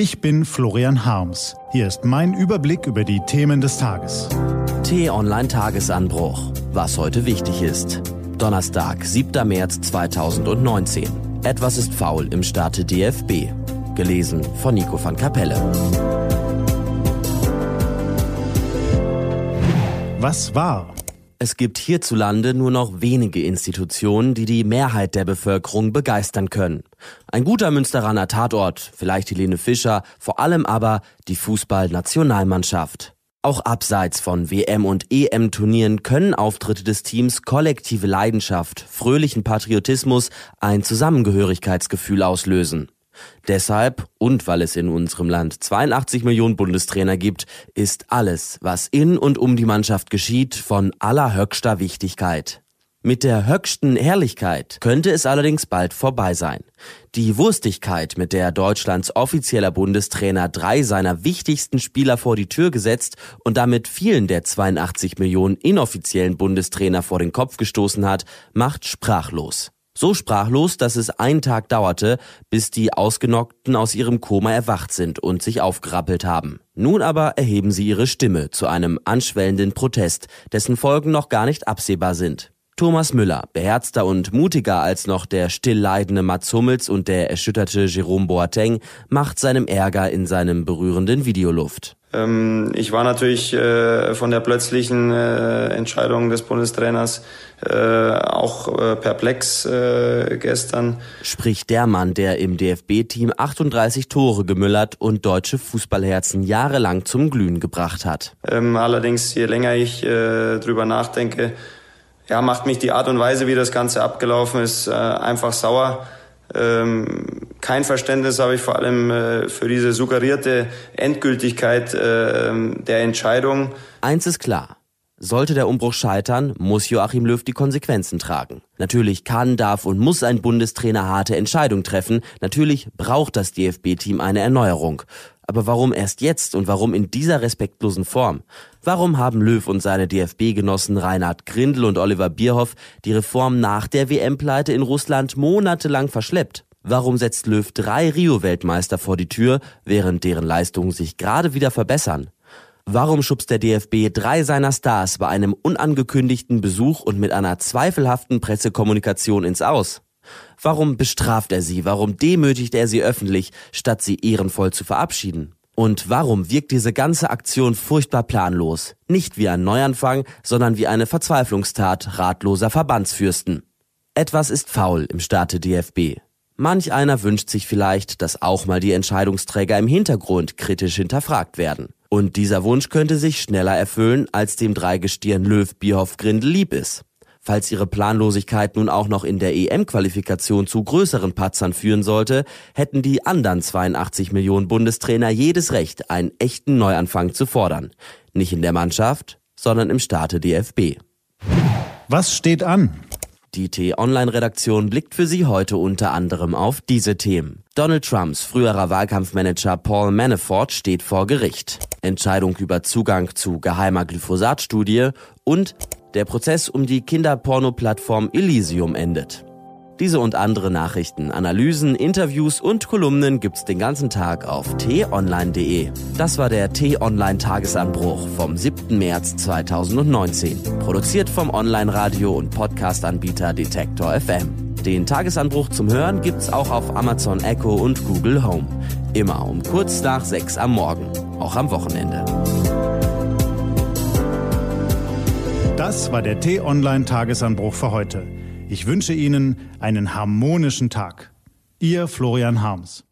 Ich bin Florian Harms. Hier ist mein Überblick über die Themen des Tages. T-Online Tagesanbruch. Was heute wichtig ist. Donnerstag, 7. März 2019. Etwas ist faul im Staate DFB. Gelesen von Nico van Kapelle. Was war? Es gibt hierzulande nur noch wenige Institutionen, die die Mehrheit der Bevölkerung begeistern können. Ein guter Münsteraner Tatort, vielleicht Helene Fischer, vor allem aber die Fußballnationalmannschaft. Auch abseits von WM- und EM-Turnieren können Auftritte des Teams kollektive Leidenschaft, fröhlichen Patriotismus, ein Zusammengehörigkeitsgefühl auslösen. Deshalb und weil es in unserem Land 82 Millionen Bundestrainer gibt, ist alles, was in und um die Mannschaft geschieht, von allerhöchster Wichtigkeit. Mit der höchsten Herrlichkeit könnte es allerdings bald vorbei sein. Die Wurstigkeit, mit der Deutschlands offizieller Bundestrainer drei seiner wichtigsten Spieler vor die Tür gesetzt und damit vielen der 82 Millionen inoffiziellen Bundestrainer vor den Kopf gestoßen hat, macht sprachlos. So sprachlos, dass es einen Tag dauerte, bis die Ausgenockten aus ihrem Koma erwacht sind und sich aufgerappelt haben. Nun aber erheben sie ihre Stimme zu einem anschwellenden Protest, dessen Folgen noch gar nicht absehbar sind. Thomas Müller, beherzter und mutiger als noch der stillleidende Mats Hummels und der erschütterte Jerome Boateng, macht seinem Ärger in seinem berührenden Videoluft. Ähm, ich war natürlich äh, von der plötzlichen äh, Entscheidung des Bundestrainers äh, auch perplex gestern. Spricht der Mann, der im DFB-Team 38 Tore gemüllert und deutsche Fußballherzen jahrelang zum Glühen gebracht hat. Ähm, allerdings, je länger ich drüber nachdenke, ja, macht mich die Art und Weise, wie das Ganze abgelaufen ist, einfach sauer. Ähm, kein Verständnis habe ich vor allem äh, für diese suggerierte Endgültigkeit äh, der Entscheidung. Eins ist klar. Sollte der Umbruch scheitern, muss Joachim Löw die Konsequenzen tragen. Natürlich kann, darf und muss ein Bundestrainer harte Entscheidungen treffen. Natürlich braucht das DFB-Team eine Erneuerung. Aber warum erst jetzt und warum in dieser respektlosen Form? Warum haben Löw und seine DFB-Genossen Reinhard Grindel und Oliver Bierhoff die Reform nach der WM-Pleite in Russland monatelang verschleppt? Warum setzt Löw drei Rio-Weltmeister vor die Tür, während deren Leistungen sich gerade wieder verbessern? Warum schubst der DFB drei seiner Stars bei einem unangekündigten Besuch und mit einer zweifelhaften Pressekommunikation ins Aus? Warum bestraft er sie? Warum demütigt er sie öffentlich, statt sie ehrenvoll zu verabschieden? Und warum wirkt diese ganze Aktion furchtbar planlos? Nicht wie ein Neuanfang, sondern wie eine Verzweiflungstat ratloser Verbandsfürsten. Etwas ist faul im Staate DFB. Manch einer wünscht sich vielleicht, dass auch mal die Entscheidungsträger im Hintergrund kritisch hinterfragt werden. Und dieser Wunsch könnte sich schneller erfüllen, als dem Dreigestirn Löw Bierhoff Grindel lieb ist. Falls ihre Planlosigkeit nun auch noch in der EM-Qualifikation zu größeren Patzern führen sollte, hätten die anderen 82 Millionen Bundestrainer jedes Recht, einen echten Neuanfang zu fordern. Nicht in der Mannschaft, sondern im Staate DFB. Was steht an? Die T-Online-Redaktion blickt für Sie heute unter anderem auf diese Themen. Donald Trumps früherer Wahlkampfmanager Paul Manafort steht vor Gericht. Entscheidung über Zugang zu geheimer Glyphosat-Studie und der Prozess um die Kinderporno-Plattform Elysium endet. Diese und andere Nachrichten, Analysen, Interviews und Kolumnen gibt's den ganzen Tag auf t-online.de. Das war der T-Online Tagesanbruch vom 7. März 2019. Produziert vom Online-Radio und Podcast-Anbieter Detektor FM. Den Tagesanbruch zum Hören gibt's auch auf Amazon Echo und Google Home. Immer um kurz nach sechs am Morgen. Auch am Wochenende. Das war der T-Online-Tagesanbruch für heute. Ich wünsche Ihnen einen harmonischen Tag. Ihr Florian Harms.